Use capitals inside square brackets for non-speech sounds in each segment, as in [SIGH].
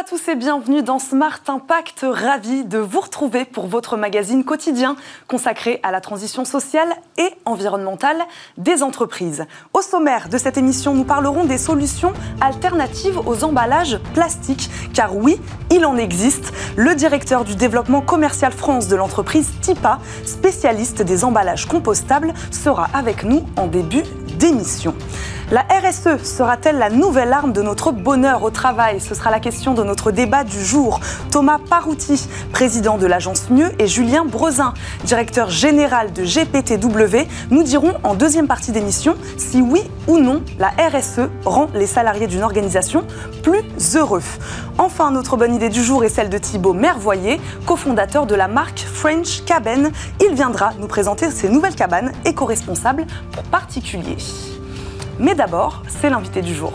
à tous et bienvenue dans Smart Impact. Ravi de vous retrouver pour votre magazine quotidien consacré à la transition sociale et environnementale des entreprises. Au sommaire de cette émission, nous parlerons des solutions alternatives aux emballages plastiques. Car oui, il en existe. Le directeur du développement commercial France de l'entreprise TIPA, spécialiste des emballages compostables, sera avec nous en début d'émission. La RSE sera-t-elle la nouvelle arme de notre bonheur au travail? Ce sera la question de notre débat du jour. Thomas Parouti, président de l'agence Mieux, et Julien Brezin, directeur général de GPTW, nous diront en deuxième partie d'émission si oui ou non la RSE rend les salariés d'une organisation plus heureux. Enfin, notre bonne idée du jour est celle de Thibaut Mervoyer, cofondateur de la marque French Cabin. Il viendra nous présenter ses nouvelles cabanes éco-responsables pour particuliers. Mais d'abord, c'est l'invité du jour.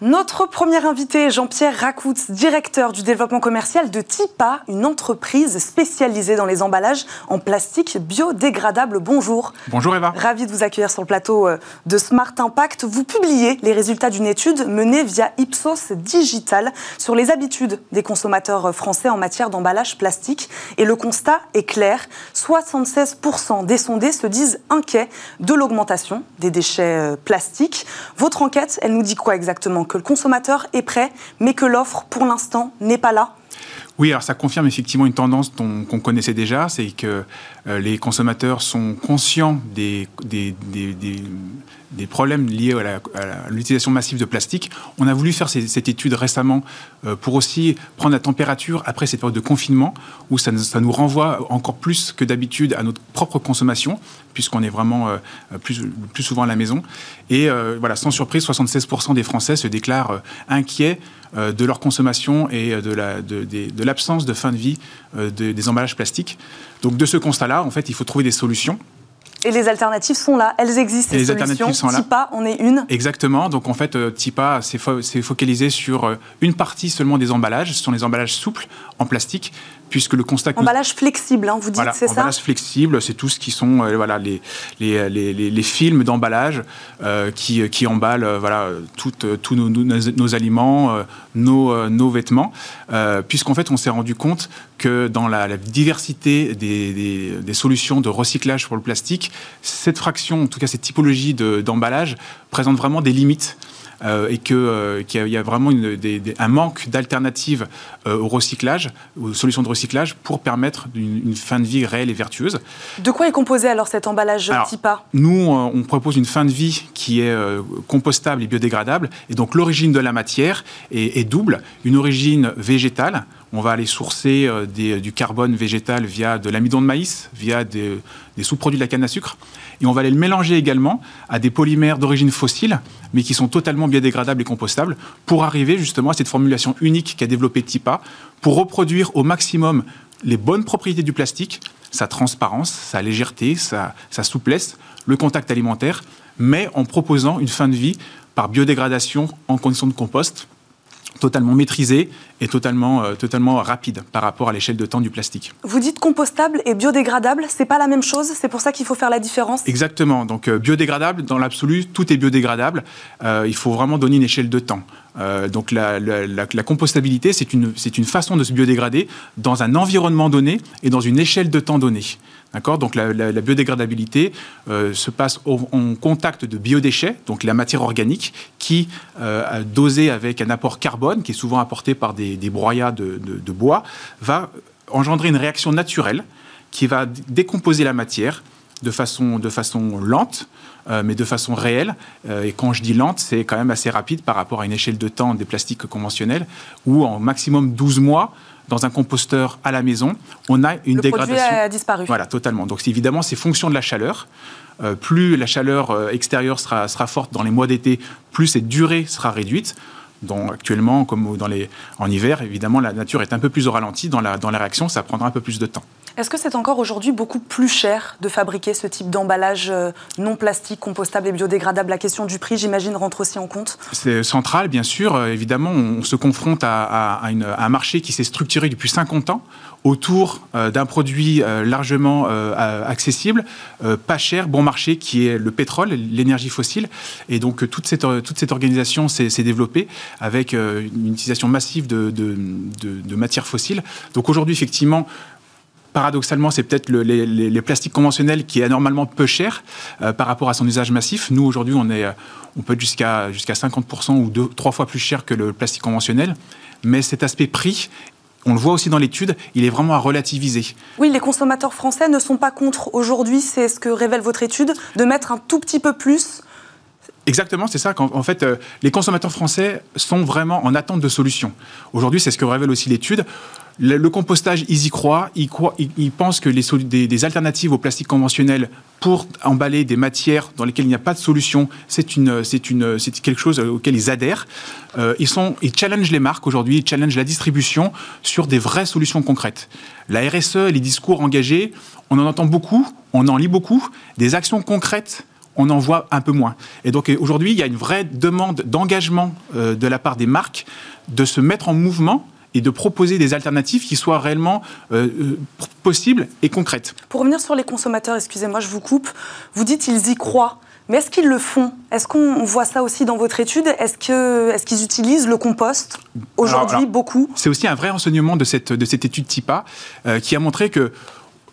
Notre premier invité, Jean-Pierre Racoutz, directeur du développement commercial de TIPA, une entreprise spécialisée dans les emballages en plastique biodégradable. Bonjour. Bonjour Eva. Ravi de vous accueillir sur le plateau euh, de Smart Impact. Vous publiez les résultats d'une étude menée via Ipsos Digital sur les habitudes des consommateurs français en matière d'emballage plastique. Et le constat est clair. 76% des sondés se disent inquiets de l'augmentation des déchets euh, plastiques. Votre enquête, elle nous dit quoi exactement? Que le consommateur est prêt, mais que l'offre, pour l'instant, n'est pas là. Oui, alors ça confirme effectivement une tendance qu'on connaissait déjà, c'est que euh, les consommateurs sont conscients des, problèmes liés à l'utilisation massive de plastique. On a voulu faire cette étude récemment euh, pour aussi prendre la température après cette période de confinement, où ça, nous renvoie encore plus que d'habitude à notre propre consommation, puisqu'on est vraiment euh, plus, souvent à la maison. Et euh, voilà, sans surprise, 76% des Français se déclarent inquiets de leur consommation et de l'absence de, fin de vie des emballages plastiques. Donc de ce constat-là, en fait, il faut trouver des solutions. Et les alternatives sont là, elles existent. les alternatives sont là. TIPA on est une. Exactement. Donc en fait, euh, TIPA s'est focalisé sur euh, une partie seulement des emballages. Ce sont les emballages souples en plastique puisque le constat... Emballage flexible, hein, vous dites, c'est ça Emballage flexible, c'est tout ce qui sont euh, voilà, les, les, les, les films d'emballage euh, qui, qui emballent euh, voilà, tous nos, nos, aliments, nos, nos vêtements, puisqu'en fait, on s'est rendu compte que dans la, diversité des, des, des, de recyclage pour le plastique, cette fraction, en tout cas cette typologie d'emballage, présente vraiment des limites. Euh, et euh, qu'il y, a vraiment un manque d'alternatives euh, au recyclage, aux solutions de recyclage pour permettre une, fin de vie réelle et vertueuse. De quoi est composé alors cet emballage TIPA? Nous, on propose une fin de vie qui est compostable et biodégradable, et donc l'origine de la matière est, double, une origine végétale, on va aller sourcer du carbone végétal via de l'amidon de maïs, via des, des sous-produits de la canne à sucre et on va aller le mélanger également à des polymères d'origine fossile, mais qui sont totalement biodégradables et compostables, pour arriver justement à cette formulation unique qu'a développée TIPA, pour reproduire au maximum les bonnes propriétés du plastique, sa transparence, sa légèreté, sa, souplesse, le contact alimentaire, mais en proposant une fin de vie par biodégradation en conditions de compost, totalement maîtrisé et totalement, euh, totalement rapide par rapport à l'échelle de temps du plastique. Vous dites compostable et biodégradable, c'est pas la même chose, c'est pour ça qu'il faut faire la différence? Exactement, donc euh, biodégradable, dans l'absolu, tout est biodégradable, euh, il faut vraiment donner une échelle de temps. Donc la, compostabilité, c'est une, une façon de se biodégrader dans un environnement donné et dans une échelle de temps donnée. D'accord? Donc la, biodégradabilité euh, se passe en contact de biodéchets, donc la matière organique, qui, euh, dosée avec un apport carbone, qui est souvent apporté par des, broyats de, bois, va engendrer une réaction naturelle qui va décomposer la matière de façon, de façon lente, euh, mais de façon réelle. et quand je dis lente, c'est quand même assez rapide par rapport à une échelle de temps des plastiques conventionnels, où en maximum 12 mois, dans un composteur à la maison, on a une le dégradation. Produit a disparu. Voilà, totalement. Donc évidemment, c'est fonction de la chaleur. Euh, plus la chaleur euh, extérieure sera, sera forte dans les mois d'été, plus cette durée sera réduite. Donc, actuellement, comme dans les, en hiver, évidemment, la nature est un peu plus au ralenti dans la, dans la réaction, ça prendra un peu plus de temps. Est-ce que c'est encore aujourd'hui beaucoup plus cher de fabriquer ce type d'emballage euh, non plastique, compostable et biodégradable? La question du prix, j'imagine, rentre aussi en compte C'est central, bien sûr. Euh, évidemment, on se confronte à, un marché qui s'est structuré depuis 50 ans autour euh, d'un produit largement accessible, pas cher, bon marché, qui est le pétrole, l'énergie fossile. Et donc, toute cette, organisation s'est développée avec une utilisation massive de matières fossiles. Donc aujourd'hui, effectivement, paradoxalement, c'est peut-être les, plastiques conventionnels qui est normalement peu cher euh, par rapport à son usage massif. Nous, aujourd'hui, on, est, on peut être jusqu'à jusqu'à 50% ou deux, trois fois plus cher que le plastique conventionnel. Mais cet aspect prix on le voit aussi dans l'étude, il est vraiment à relativiser. Oui, les consommateurs français ne sont pas contre aujourd'hui, c'est ce que révèle votre étude, de mettre un tout petit peu plus Exactement, c'est ça. En, fait, euh, les consommateurs français sont vraiment en attente de solutions. Aujourd'hui, c'est ce que révèle aussi l'étude. Le, compostage, ils y croient. Ils, pensent que des, alternatives au plastique conventionnel pour emballer des matières dans lesquelles il n'y a pas de solution, c'est quelque chose auquel ils adhèrent. Euh, ils sont, ils challengent les marques aujourd'hui, ils challengent la distribution sur des vraies solutions concrètes. La RSE, les discours engagés, on en entend beaucoup, on en lit beaucoup. Des actions concrètes on en voit un peu moins. Et donc aujourd'hui, il y a une vraie demande d'engagement euh, de la part des marques de se mettre en mouvement et de proposer des alternatives qui soient réellement euh, euh, possibles et concrètes. Pour revenir sur les consommateurs, excusez-moi, je vous coupe, vous dites qu'ils y croient. Mais est-ce qu'ils le font? Est-ce qu'on voit ça aussi dans votre étude? Est-ce qu'ils utilisent le compost aujourd'hui beaucoup? C'est aussi un vrai enseignement de cette, de cette étude TIPA qui a montré que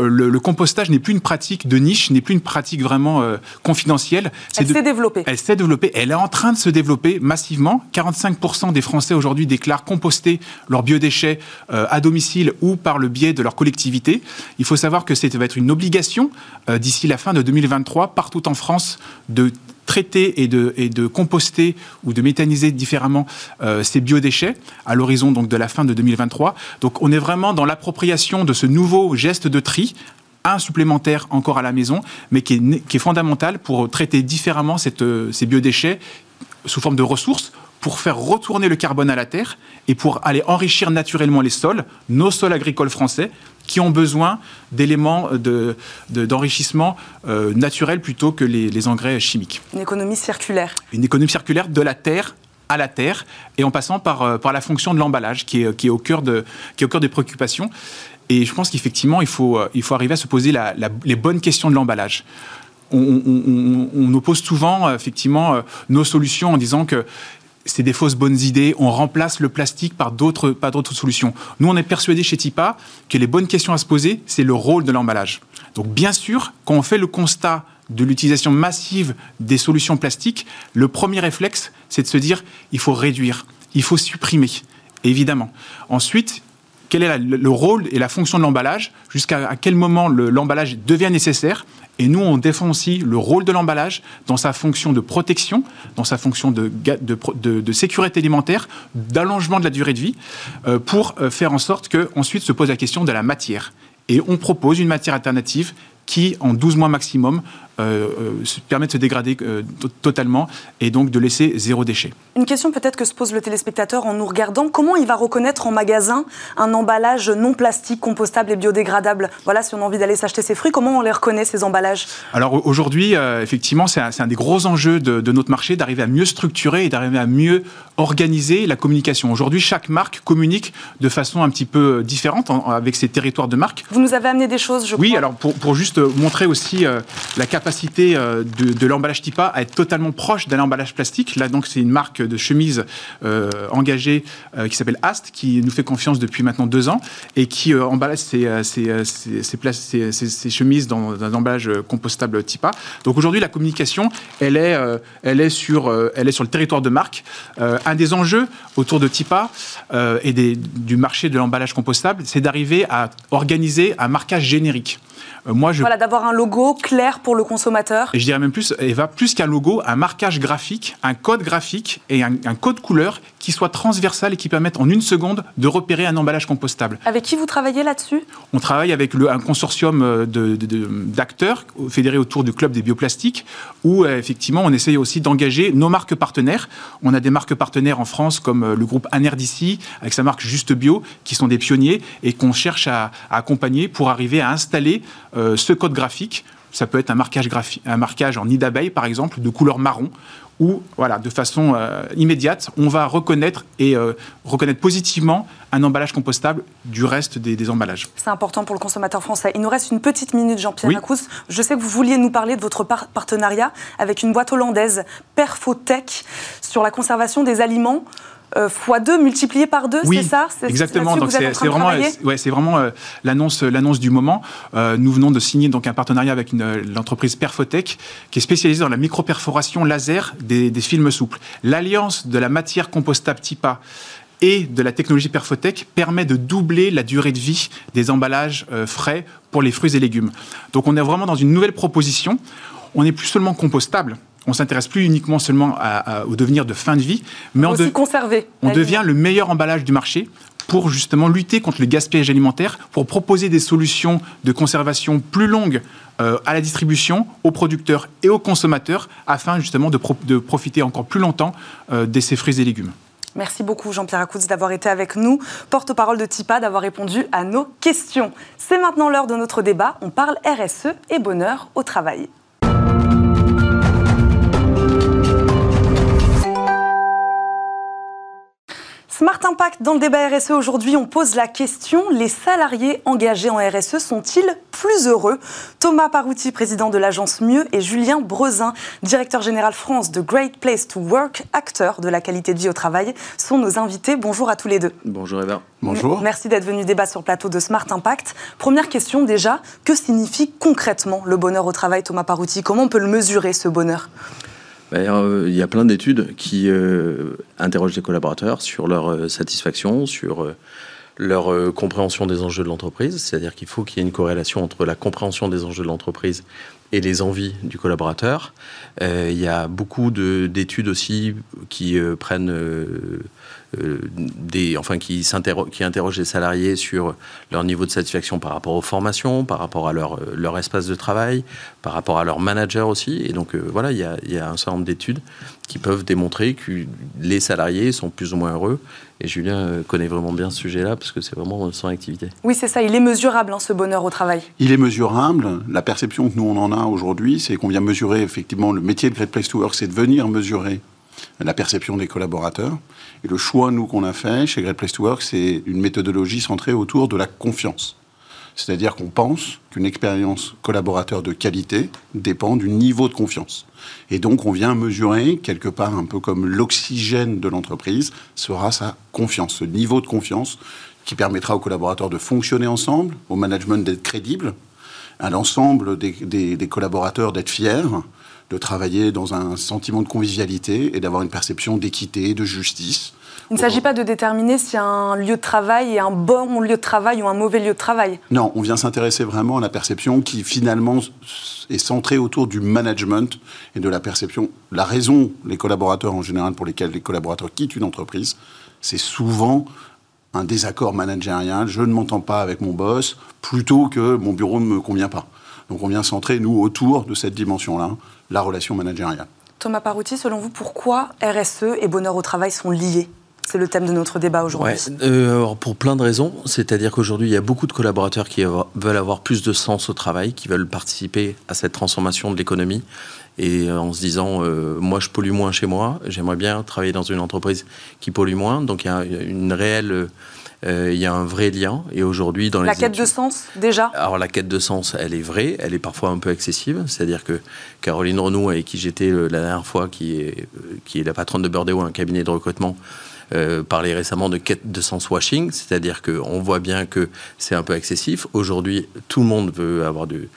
euh, le, compostage n'est plus une pratique de niche, n'est plus une pratique vraiment euh, confidentielle. Elle s'est développée. Elle s'est développée. Elle est en train de se développer massivement. 45% des Français aujourd'hui déclarent composter leurs biodéchets euh, à domicile ou par le biais de leur collectivité. Il faut savoir que ça va être une obligation d'ici la fin de 2023 partout en France de traiter et de, composter ou de méthaniser différemment euh, ces biodéchets à l'horizon de la fin de 2023. Donc on est vraiment dans l'appropriation de ce nouveau geste de tri un supplémentaire encore à la maison, mais qui est, fondamental pour traiter différemment euh, ces biodéchets sous forme de ressources pour faire retourner le carbone à la terre et pour aller enrichir naturellement les sols, nos sols agricoles français, qui ont besoin d'éléments d'enrichissement de, euh, naturel plutôt que les, engrais chimiques. Une économie circulaire. Une économie circulaire de la terre à la terre et en passant par, euh, par la fonction de l'emballage qui est, qui, est au cœur de, qui est au cœur des préoccupations. Et je pense qu'effectivement, il faut, euh, il faut arriver à se poser les bonnes questions de l'emballage. On, on, on, oppose souvent effectivement nos solutions en disant que c'est des fausses bonnes idées, on remplace le plastique par d'autres, d'autres solutions. Nous, on est persuadés chez TIPA que les bonnes questions à se poser, c'est le rôle de l'emballage. Donc, bien sûr, quand on fait le constat de l'utilisation massive des solutions plastiques, le premier réflexe, c'est de se dire, il faut réduire, il faut supprimer, évidemment. Ensuite, quel est le rôle et la fonction de l'emballage, jusqu'à quel moment l'emballage devient nécessaire? Et nous, on défend aussi le rôle de l'emballage dans sa fonction de protection, dans sa fonction de, sécurité alimentaire, d'allongement de la durée de vie, euh, pour euh, faire en sorte qu'ensuite se pose la question de la matière. Et on propose une matière alternative qui, en 12 mois maximum, euh, euh, permet de se dégrader euh, totalement et donc de laisser zéro déchet. Une question peut-être que se pose le téléspectateur en nous regardant. Comment il va reconnaître en magasin un emballage non plastique, compostable et biodégradable? Voilà, si on a envie d'aller s'acheter ses fruits, comment on les reconnaît, ces emballages? Alors aujourd'hui, effectivement, c'est un, des gros enjeux de, de notre marché d'arriver à mieux structurer et d'arriver à mieux organiser la communication. Aujourd'hui, chaque marque communique de façon un petit peu différente avec ses territoires de marque. Vous nous avez amené des choses, je oui, crois. Oui, alors pour, pour, juste montrer aussi la capacité euh, de, l'emballage TIPA à être totalement proche d'un emballage plastique. Là, donc, c'est une marque de chemise euh, engagée euh, qui s'appelle Ast, qui nous fait confiance depuis maintenant deux ans et qui emballe ses, chemises dans, un emballage compostable TIPA. Donc aujourd'hui, la communication, elle est, elle, est sur, elle est sur le territoire de marque. Un des enjeux autour de TIPA et des, du marché de l'emballage compostable, c'est d'arriver à organiser un marquage générique. moi, je... Voilà, d'avoir un logo clair pour le consommateur consommateur. Et je dirais même plus, Eva, plus qu'un logo, un marquage graphique, un code graphique et un, code couleur qui soit transversal et qui permette en une seconde de repérer un emballage compostable. Avec qui vous travaillez là-dessus? On travaille avec le, un consortium euh, d'acteurs fédérés autour du club des bioplastiques où euh, effectivement on essaye aussi d'engager nos marques partenaires. On a des marques partenaires en France comme euh, le groupe Anerdici avec sa marque Juste Bio qui sont des pionniers et qu'on cherche à, accompagner pour arriver à installer ce code graphique ça peut être un marquage, un marquage en nid d'abeille, par exemple, de couleur marron, où, voilà, de façon euh, immédiate, on va reconnaître et euh, reconnaître positivement un emballage compostable du reste des, emballages. C'est important pour le consommateur français. Il nous reste une petite minute, Jean-Pierre oui. Je sais que vous vouliez nous parler de votre partenariat avec une boîte hollandaise, Perfotech, sur la conservation des aliments x2 euh, multiplié par 2, c'est ça? Exactement. Donc c'est vraiment, ouais, c'est vraiment euh, l'annonce, l'annonce du moment. Euh, nous venons de signer donc un partenariat avec l'entreprise Perfotech qui est spécialisée dans la microperforation laser des, des films souples. L'alliance de la matière compostable TIPA et de la technologie Perfotech permet de doubler la durée de vie des emballages frais pour les fruits et légumes. Donc on est vraiment dans une nouvelle proposition. On n'est plus seulement compostable, on s'intéresse plus uniquement seulement au devenir de fin de vie, mais on, conserver on devient le meilleur emballage du marché pour justement lutter contre le gaspillage alimentaire, pour proposer des solutions de conservation plus longues euh, à la distribution, aux producteurs et aux consommateurs, afin justement de, profiter encore plus longtemps euh, de ces fruits et légumes. Merci beaucoup Jean-Pierre Acoutz d'avoir été avec nous, porte-parole de TIPA, d'avoir répondu à nos questions. C'est maintenant l'heure de notre débat. On parle RSE et bonheur au travail. Smart Impact, dans le débat RSE aujourd'hui, on pose la question les salariés engagés en RSE sont-ils plus heureux? Thomas Parouti, président de l'agence Mieux, et Julien Brezin, directeur général France de Great Place to Work, acteur de la qualité de vie au travail, sont nos invités. Bonjour à tous les deux. Bonjour Eva. Bonjour. Merci d'être venu débattre sur le plateau de Smart Impact. Première question déjà, que signifie concrètement le bonheur au travail, Thomas Parouti Comment on peut le mesurer, ce bonheur? Il y a plein d'études qui euh, interrogent les collaborateurs sur leur euh, satisfaction, sur leur compréhension des enjeux de l'entreprise. C'est-à-dire qu'il faut qu'il y ait une corrélation entre la compréhension des enjeux de l'entreprise et les envies du collaborateur. il y a beaucoup d'études aussi qui prennent euh, des, enfin, qui, qui interrogent les salariés sur leur niveau de satisfaction par rapport aux formations, par rapport à leur, euh, leur espace de travail, par rapport à leur manager aussi. Et donc, euh, voilà, il y a, y a, un certain nombre d'études qui peuvent démontrer que les salariés sont plus ou moins heureux. Et Julien connaît vraiment bien ce sujet-là parce que c'est vraiment son activité. Oui, c'est ça. Il est mesurable, hein, ce bonheur au travail. Il est mesurable. La perception que nous, on en a aujourd'hui, c'est qu'on vient mesurer effectivement le métier de Great Place to Work, c'est de venir mesurer la perception des collaborateurs. Et le choix, nous, qu'on a fait chez Great Place to Work, c'est une méthodologie centrée autour de la confiance. C'est-à-dire qu'on pense qu'une expérience collaborateur de qualité dépend du niveau de confiance. Et donc, on vient mesurer, quelque part, un peu comme l'oxygène de l'entreprise, sera sa confiance, ce niveau de confiance qui permettra aux collaborateurs de fonctionner ensemble, au management d'être crédible, à l'ensemble des, des collaborateurs d'être fiers, de travailler dans un sentiment de convivialité et d'avoir une perception d'équité, de justice. Il ne s'agit pas de déterminer si un lieu de travail est un bon lieu de travail ou un mauvais lieu de travail. Non, on vient s'intéresser vraiment à la perception qui finalement est centrée autour du management et de la perception. La raison, les collaborateurs en général pour lesquels les collaborateurs quittent une entreprise, c'est souvent un désaccord managérial. Je ne m'entends pas avec mon boss, plutôt que mon bureau ne me convient pas. Donc on vient centrer, nous, autour de cette dimension-là, la relation managériale. Thomas Parouti, selon vous, pourquoi RSE et bonheur au travail sont liés? C'est le thème de notre débat aujourd'hui. Euh, pour plein de raisons. C'est-à-dire qu'aujourd'hui, il y a beaucoup de collaborateurs qui veulent avoir plus de sens au travail, qui veulent participer à cette transformation de l'économie. Et euh, en se disant, euh, moi, je pollue moins chez moi, j'aimerais bien travailler dans une entreprise qui pollue moins. Donc, il y a une réelle euh, il y a un vrai lien. Et aujourd'hui, dans la quête de sens, déjà Alors, la quête de sens, elle est vraie, elle est parfois un peu excessive. C'est-à-dire que Caroline Renaud, avec qui j'étais la dernière fois, qui est, qui est la patronne de Bordeaux, un cabinet de recrutement, euh, parlait récemment de quête de sens washing, c'est-à-dire qu'on voit bien que c'est un peu excessif. Aujourd'hui, tout le monde veut avoir du,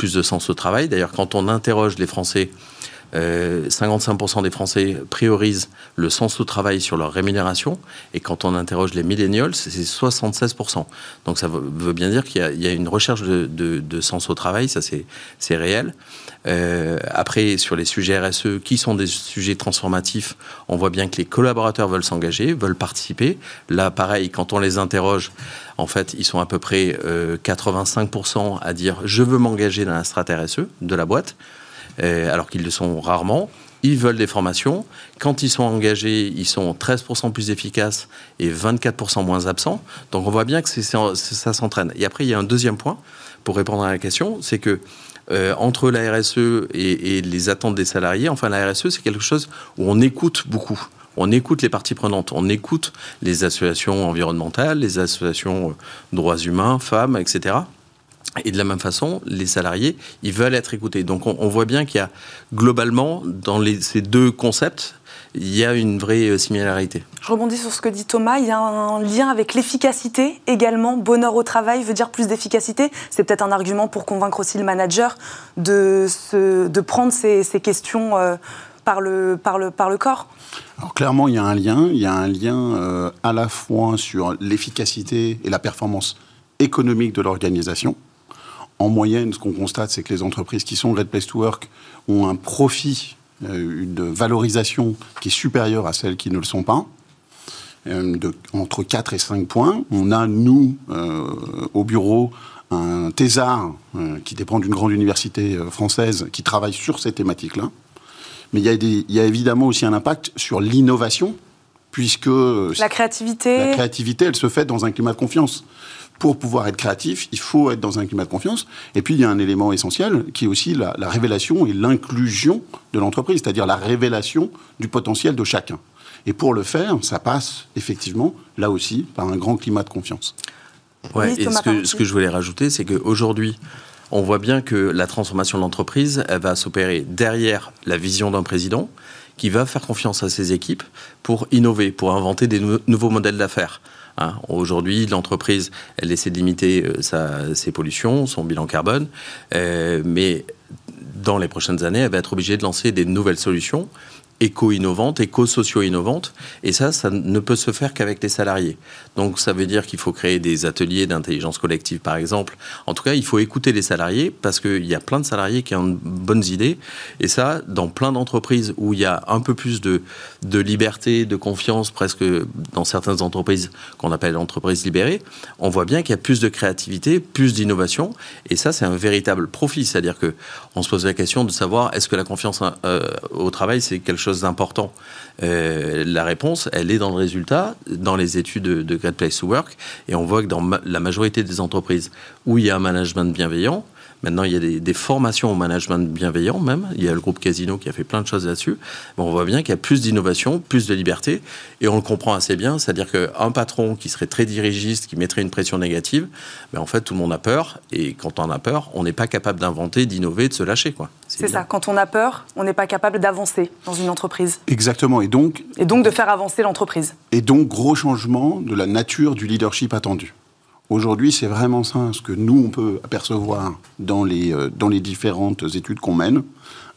plus de sens au travail. D'ailleurs, quand on interroge les Français 55% des Français priorisent le sens au travail sur leur rémunération. Et quand on interroge les millennials, c'est 76%. Donc ça veut bien dire qu'il y, a une recherche de, sens au travail, ça c'est réel. Euh, après, sur les sujets RSE, qui sont des sujets transformatifs, on voit bien que les collaborateurs veulent s'engager, veulent participer. Là, pareil, quand on les interroge, en fait, ils sont à peu près 85% euh, à dire je veux m'engager dans la strate RSE de la boîte, euh, alors qu'ils le sont rarement. Ils veulent des formations. Quand ils sont engagés, ils sont 13% plus efficaces et 24% moins absents. Donc on voit bien que ça s'entraîne. Et après, il y a un deuxième point pour répondre à la question, c'est que euh, entre la RSE et, les attentes des salariés, enfin la RSE, c'est quelque chose où on écoute beaucoup. On écoute les parties prenantes, on écoute les associations environnementales, les associations euh, droits humains, femmes, etc. Et de la même façon, les salariés, ils veulent être écoutés. Donc on, voit bien qu'il y a globalement, dans ces deux concepts, il y a une vraie euh, similarité. Je rebondis sur ce que dit Thomas. Il y a un lien avec l'efficacité également. Bonheur au travail veut dire plus d'efficacité. C'est peut-être un argument pour convaincre aussi le manager de, de prendre ces, questions euh, par, le, par, le, par le corps. Alors clairement, il y a un lien. Il y a un lien euh, à la fois sur l'efficacité et la performance économique de l'organisation. En moyenne, ce qu'on constate, c'est que les entreprises qui sont Great Place to Work ont un profit euh, une valorisation qui est supérieure à celles qui ne le sont pas. Euh, de, entre 4 et 5 points. On a, nous, euh, au bureau, un thésard qui dépend d'une grande université française qui travaille sur ces thématiques-là. Mais il y, a il y, a évidemment aussi un impact sur l'innovation, puisque... La créativité. La créativité, elle se fait dans un climat de confiance pour pouvoir être créatif, il faut être dans un climat de confiance. Et puis, il y a un élément essentiel qui est aussi la, révélation et l'inclusion de l'entreprise, c'est-à-dire la révélation du potentiel de chacun. Et pour le faire, ça passe effectivement, là aussi, par un grand climat de confiance. Ouais, et ce que, ce que je voulais rajouter, c'est qu'aujourd'hui, on voit bien que la transformation de l'entreprise, elle va s'opérer derrière la vision d'un président qui va faire confiance à ses équipes pour innover, pour inventer des nouveaux modèles d'affaires. Hein. Aujourd'hui, l'entreprise, essaie de limiter euh, ses pollutions, son bilan carbone, euh, mais dans les prochaines années, elle va être obligée de lancer des nouvelles solutions éco-innovantes, éco-socio-innovantes. Et ça, ça ne peut se faire qu'avec les salariés. Donc ça veut dire qu'il faut créer des ateliers d'intelligence collective, par exemple. En tout cas, il faut écouter les salariés parce qu'il y a plein de salariés qui ont de bonnes idées. Et ça, dans plein d'entreprises où il y a un peu plus de, de liberté, de confiance, presque dans certaines entreprises qu'on appelle entreprises libérées, on voit bien qu'il y a plus de créativité, plus d'innovation. Et ça, c'est un véritable profit. C'est-à-dire que on se pose la question de savoir est-ce que la confiance euh, au travail, c'est quelque chose d'important. Euh, La réponse, elle est dans le résultat, dans les études de, Great Place to Work, et on voit que dans la majorité des entreprises où il y a un management bienveillant, Maintenant, il y a des, formations au management bienveillant même. Il y a le groupe Casino qui a fait plein de choses là-dessus. Mais on voit bien qu'il y a plus d'innovation, plus de liberté. Et on le comprend assez bien. C'est-à-dire qu'un patron qui serait très dirigiste, qui mettrait une pression négative, mais ben, en fait, tout le monde a peur. Et quand on a peur, on n'est pas capable d'inventer, d'innover, de se lâcher. C'est ça. Quand on a peur, on n'est pas capable d'avancer dans une entreprise. Exactement. Et donc, et donc de faire avancer l'entreprise. Et donc, gros changement de la nature du leadership attendu. Aujourd'hui, c'est vraiment ça, ce que nous, on peut apercevoir dans les, euh, dans les différentes études qu'on mène.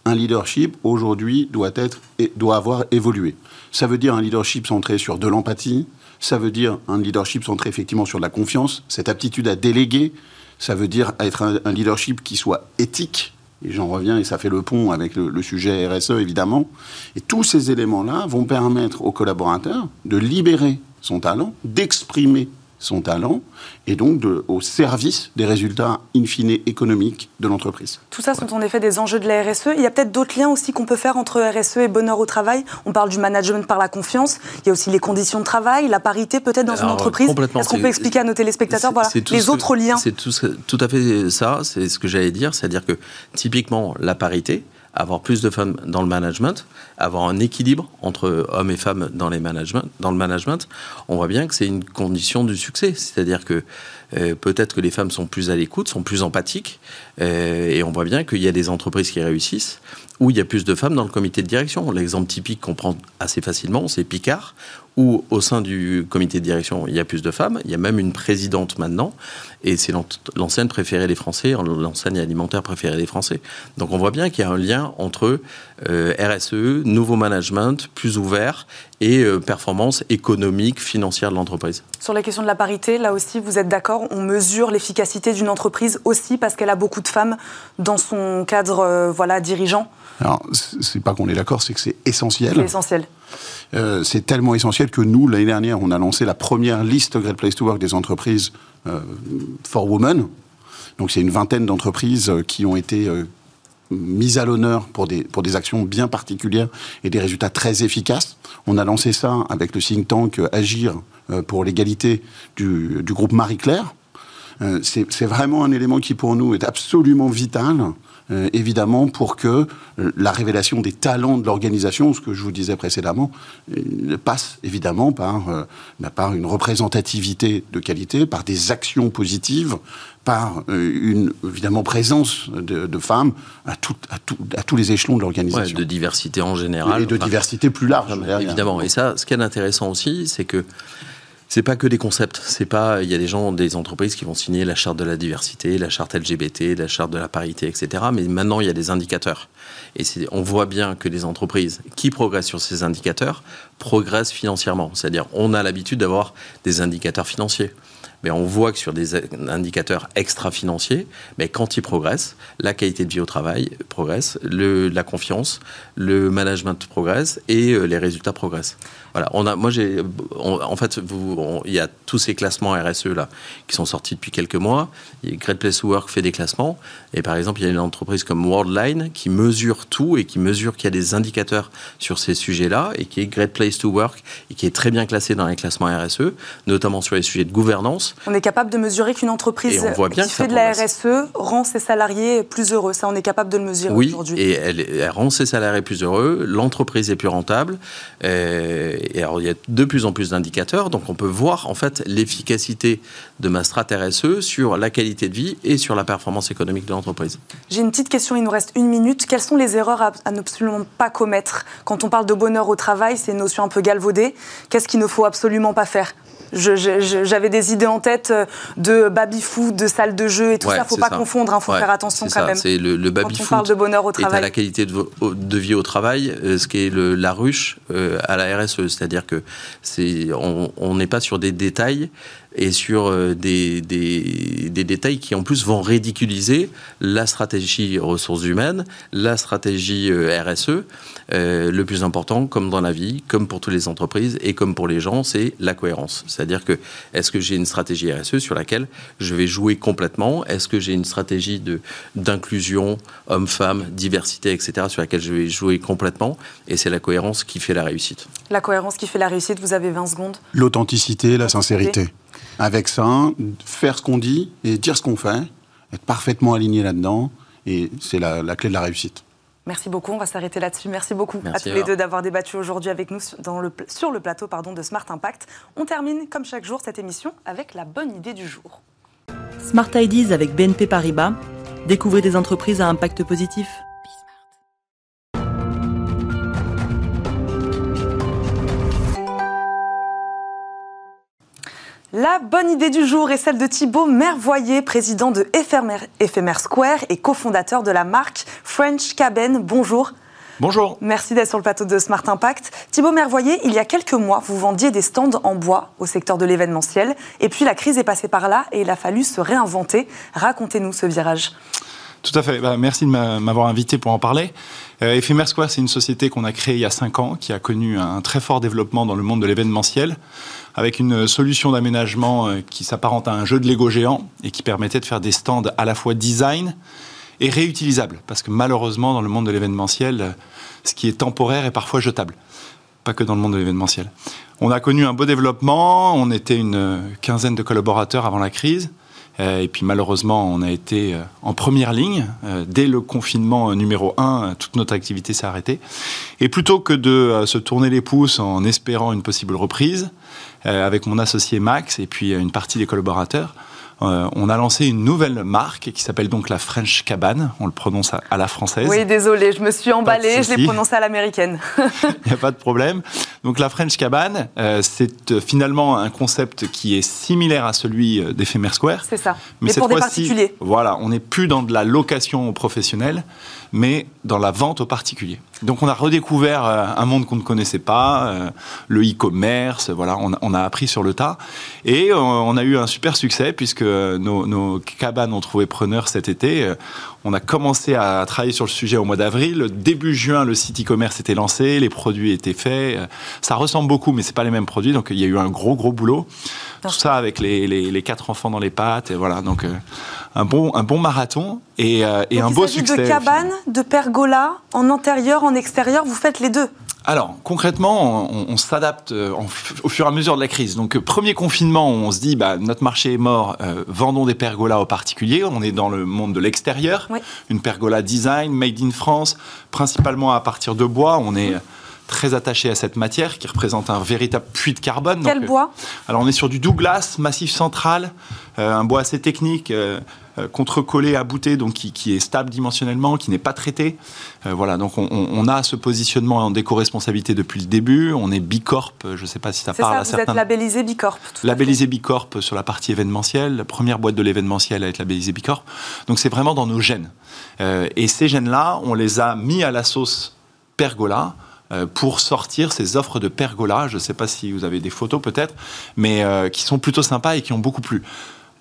Un leadership, aujourd'hui, doit, être, doit avoir évolué. Ça veut dire un leadership centré sur de l'empathie, ça veut dire un leadership centré effectivement sur de la confiance, cette aptitude à déléguer, ça veut dire être un, leadership qui soit éthique, et j'en reviens, et ça fait le pont avec le, sujet RSE, évidemment. Et tous ces éléments-là vont permettre aux collaborateurs de libérer son talent, d'exprimer son talent et donc de, au service des résultats in fine économiques de l'entreprise. Tout ça sont en effet des enjeux de la RSE. Il y a peut-être d'autres liens aussi qu'on peut faire entre RSE et bonheur au travail. On parle du management par la confiance. Il y a aussi les conditions de travail, la parité peut-être dans une entreprise. Est-ce qu'on peut expliquer à nos téléspectateurs voilà, les autres liens C'est tout, tout à fait ça. C'est ce que j'allais dire. C'est-à-dire que typiquement la parité, avoir plus de femmes dans le management, avoir un équilibre entre hommes et femmes dans, les management, dans le management, on voit bien que c'est une condition du succès. C'est-à-dire que euh, peut-être que les femmes sont plus à l'écoute, sont plus empathiques, euh, et on voit bien qu'il y a des entreprises qui réussissent où il y a plus de femmes dans le comité de direction. L'exemple typique qu'on prend assez facilement, c'est Picard, où au sein du comité de direction, il y a plus de femmes. Il y a même une présidente maintenant, et c'est l'enseigne préférée des Français, l'enseigne alimentaire préférée des Français. Donc on voit bien qu'il y a un lien entre euh, RSE, nouveau management, plus ouvert, et euh, performance économique, financière de l'entreprise. Sur la question de la parité, là aussi, vous êtes d'accord On mesure l'efficacité d'une entreprise aussi parce qu'elle a beaucoup de femmes dans son cadre euh, voilà, dirigeant? Alors, c'est pas qu'on est d'accord, c'est que c'est essentiel. C'est essentiel. Euh, c'est tellement essentiel que nous, l'année dernière, on a lancé la première liste Great Place to Work des entreprises for Women. Donc c'est une vingtaine d'entreprises euh, qui ont été mises à l'honneur pour des, pour des actions bien particulières et des résultats très efficaces. On a lancé ça avec le think tank Agir pour l'égalité du, du, groupe Marie-Claire. C'est vraiment un élément qui pour nous est absolument vital euh, évidemment, pour que euh, la révélation des talents de l'organisation, ce que je vous disais précédemment, euh, passe évidemment par, bah, par une représentativité de qualité, par des actions positives, par une évidemment présence de, femmes à, tout, à, à, tous les échelons de l'organisation. de diversité en général. Et de diversité plus large. Évidemment. Et ça, ce qui est intéressant aussi, c'est que c'est pas que des concepts. C'est pas. Il y a des gens, des entreprises qui vont signer la charte de la diversité, la charte LGBT, la charte de la parité, etc. Mais maintenant, il y a des indicateurs. Et on voit bien que les entreprises qui progressent sur ces indicateurs progressent financièrement. C'est-à-dire, on a l'habitude d'avoir des indicateurs financiers mais on voit que sur des indicateurs extra-financiers, mais quand ils progressent, la qualité de vie au travail progresse, la confiance, le management progresse et euh, les résultats progressent. Voilà, on a, moi j'ai, en fait, il y a tous ces classements RSE là qui sont sortis depuis quelques mois. Great Place to Work fait des classements et par exemple il y a une entreprise comme Worldline qui mesure tout et qui mesure qu'il y a des indicateurs sur ces sujets-là et qui est Great Place to Work et qui est très bien classé dans les classements RSE, notamment sur les sujets de gouvernance. On est capable de mesurer qu'une entreprise qui fait de la RSE rend ses salariés plus heureux. Ça, on est capable de le mesurer aujourd'hui. Oui, et elle, rend ses salariés plus heureux. L'entreprise est plus rentable. Euh, et alors, il y a de plus en plus d'indicateurs, donc on peut voir en fait l'efficacité de ma strat RSE sur la qualité de vie et sur la performance économique de l'entreprise. J'ai une petite question, il nous reste une minute. Quelles sont les erreurs à, à absolument pas commettre? Quand on parle de bonheur au travail, c'est une notion un peu galvaudée. Qu'est-ce qu'il ne faut absolument pas faire? J'avais des idées en tête euh, de baby-food, de salle de jeu et tout ça. Il ne faut pas confondre, il hein, faut faire attention quand même. C'est le, le baby-food. parle de bonheur au travail. Et la qualité de, de, vie au travail, euh, ce qui est le, la ruche euh, à la RSE. C'est-à-dire que c'est, on n'est pas sur des détails et sur des, des, des, détails qui en plus vont ridiculiser la stratégie ressources humaines, la stratégie RSE. le plus important, comme dans la vie, comme pour toutes les entreprises et comme pour les gens, c'est la cohérence. C'est-à-dire que est-ce que j'ai une stratégie RSE sur laquelle je vais jouer complètement? Est-ce que j'ai une stratégie de, d'inclusion, homme-femme, diversité, etc., sur laquelle je vais jouer complètement? Et c'est la cohérence qui fait la réussite. La cohérence qui fait la réussite, vous avez 20 secondes. L'authenticité, la sincérité. Avec ça, faire ce qu'on dit et dire ce qu'on fait, être parfaitement aligné là-dedans, et c'est la, la clé de la réussite. Merci beaucoup, on va s'arrêter là-dessus. Merci beaucoup à tous les deux d'avoir débattu aujourd'hui avec nous dans le, sur le plateau pardon, de Smart Impact. On termine, comme chaque jour, cette émission avec la bonne idée du jour. Smart Ideas avec BNP Paribas. Découvrez des entreprises à impact positif. La bonne idée du jour est celle de Thibaut Mervoyer, président de Ephemer, Square et cofondateur de la marque French Cabin. Bonjour. Bonjour. Merci d'être sur le plateau de Smart Impact. Thibaut Mervoyer, il y a quelques mois, vous vendiez des stands en bois au secteur de l'événementiel. Et puis la crise est passée par là et il a fallu se réinventer. Racontez-nous ce virage. Tout à fait. Bah, merci de m'avoir invité pour en parler. Euh, Ephemer Square, c'est une société qu'on a créée il y a cinq ans, qui a connu un très fort développement dans le monde de l'événementiel avec une solution d'aménagement euh, qui s'apparente à un jeu de Lego géant et qui permettait de faire des stands à la fois design et réutilisables. Parce que malheureusement, dans le monde de l'événementiel, euh, ce qui est temporaire est parfois jetable. Pas que dans le monde de l'événementiel. On a connu un beau développement, on était une euh, quinzaine de collaborateurs avant la crise. Et puis malheureusement, on a été en première ligne. Dès le confinement numéro 1, toute notre activité s'est arrêtée. Et plutôt que de se tourner les pouces en espérant une possible reprise, euh, avec mon associé Max et puis euh, une partie des collaborateurs, euh, on a lancé une nouvelle marque qui s'appelle donc la French Cabane. On le prononce à, la française. Oui, désolé, je me suis emballée, je l'ai prononcé à l'américaine. [LAUGHS] Il n'y a pas de problème. Donc la French Cabane, euh, c'est euh, finalement un concept qui est similaire à celui d'Ephemer Square. C'est ça. Mais, mais pour des particuliers. Voilà, on n'est plus dans de la location aux professionnels, mais dans la vente aux particuliers. Donc on a redécouvert un monde qu'on ne connaissait pas, le e-commerce, voilà, on, a appris sur le tas. Et on a eu un super succès puisque nos, cabanes ont trouvé preneur cet été. On a commencé à travailler sur le sujet au mois d'avril. Début juin, le site e-commerce était lancé, les produits étaient faits. Ça ressemble beaucoup, mais c'est pas les mêmes produits, donc il y a eu un gros gros boulot. Tout ça avec les, quatre enfants dans les pattes, et voilà. Donc euh, un bon un bon marathon et, euh, un beau succès. De cabane, de pergola, en intérieur, en extérieur, vous faites les deux? Alors, concrètement, on, s'adapte euh, au fur et à mesure de la crise. Donc, euh, premier confinement, on se dit, bah, notre marché est mort, euh, vendons des pergolas aux particuliers. On est dans le monde de l'extérieur. Une pergola design, made in France, principalement à partir de bois. On est très attaché à cette matière qui représente un véritable puits de carbone. Quel bois? Alors, on est sur du Douglas, massif central, un bois assez technique. Euh, contre-collé à bouter, donc qui, est stable dimensionnellement, qui n'est pas traité. Euh, voilà, donc on, a ce positionnement en déco-responsabilité depuis le début. On est Bicorp, je ne sais pas si ça parle ça, à vous êtes labellisé Bicorp. Labellisé Bicorp sur la partie événementielle, la première boîte de l'événementiel à être labellisée Bicorp. Donc c'est vraiment dans nos gènes. Euh, et ces gènes-là, on les a mis à la sauce pergola pour sortir ces offres de pergola. Je ne sais pas si vous avez des photos peut-être, mais qui sont plutôt sympas et qui ont beaucoup plu.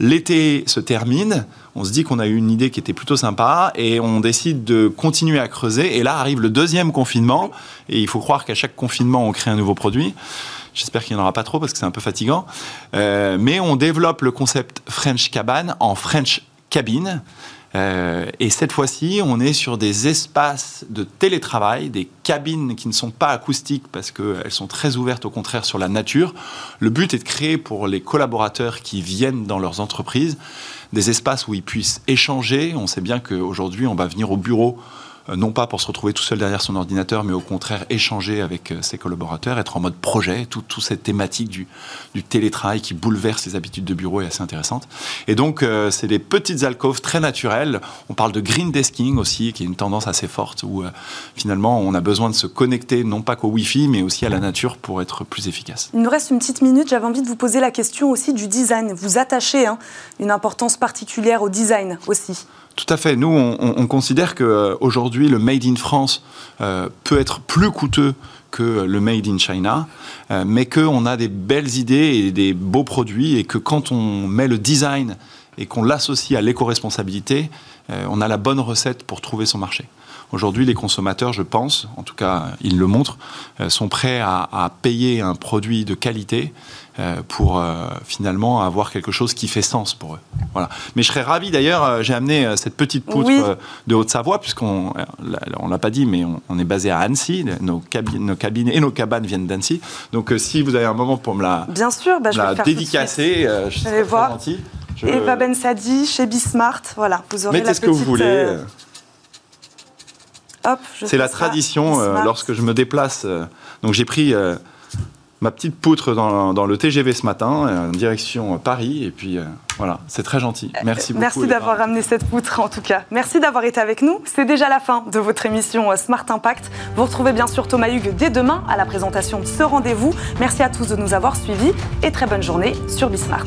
L'été se termine, on se dit qu'on a eu une idée qui était plutôt sympa et on décide de continuer à creuser. Et là arrive le deuxième confinement et il faut croire qu'à chaque confinement on crée un nouveau produit. J'espère qu'il n'y en aura pas trop parce que c'est un peu fatigant. Euh, mais on développe le concept French Cabane en French Cabine. Euh, et cette fois-ci, on est sur des espaces de télétravail, des cabines qui ne sont pas acoustiques parce qu'elles sont très ouvertes au contraire sur la nature. Le but est de créer pour les collaborateurs qui viennent dans leurs entreprises des espaces où ils puissent échanger. On sait bien qu'aujourd'hui, on va venir au bureau non pas pour se retrouver tout seul derrière son ordinateur, mais au contraire échanger avec euh, ses collaborateurs, être en mode projet. Toute tout cette thématique du, du, télétravail qui bouleverse les habitudes de bureau est assez intéressante. Et donc, euh, c'est des petites alcôves très naturelles. On parle de green desking aussi, qui est une tendance assez forte, où finalement, on a besoin de se connecter non pas qu'au Wi-Fi, mais aussi à la nature pour être plus efficace. Il nous reste une petite minute. J'avais envie de vous poser la question aussi du design. Vous attachez hein, une importance particulière au design aussi. Tout à fait. Nous, on, considère qu'aujourd'hui, le Made in France euh, peut être plus coûteux que le Made in China, euh, mais qu'on a des belles idées et des beaux produits, et que quand on met le design et qu'on l'associe à l'éco-responsabilité, euh, on a la bonne recette pour trouver son marché. Aujourd'hui, les consommateurs, je pense, en tout cas, ils le montrent, sont prêts à payer un produit de qualité euh, pour euh, finalement avoir quelque chose qui fait sens pour eux. Voilà. Mais je serais ravi d'ailleurs, euh, j'ai amené cette petite poutre de Haute-Savoie, puisqu'on on l'a pas dit, mais on, est basé à Annecy, nos cabines, nos cabines et nos cabanes viennent d'Annecy. Donc si vous avez un moment pour me la, Bien sûr, bah, je vais la dédicacer, je, vais voir. Je... Eva Ben Sadi chez Bismart, voilà, vous aurez Mettez ce que vous voulez. C'est la tradition lorsque je me déplace. donc j'ai pris ma petite poutre dans, le TGV ce matin, euh, en direction Paris. Et puis euh, voilà, c'est très gentil. Merci beaucoup. Merci d'avoir ramené cette poutre en tout cas. Merci d'avoir été avec nous. C'est déjà la fin de votre émission euh, Smart Impact. Vous retrouvez bien sûr Thomas Hugues dès demain à la présentation de ce rendez-vous. Merci à tous de nous avoir suivis et très bonne journée sur Bismart.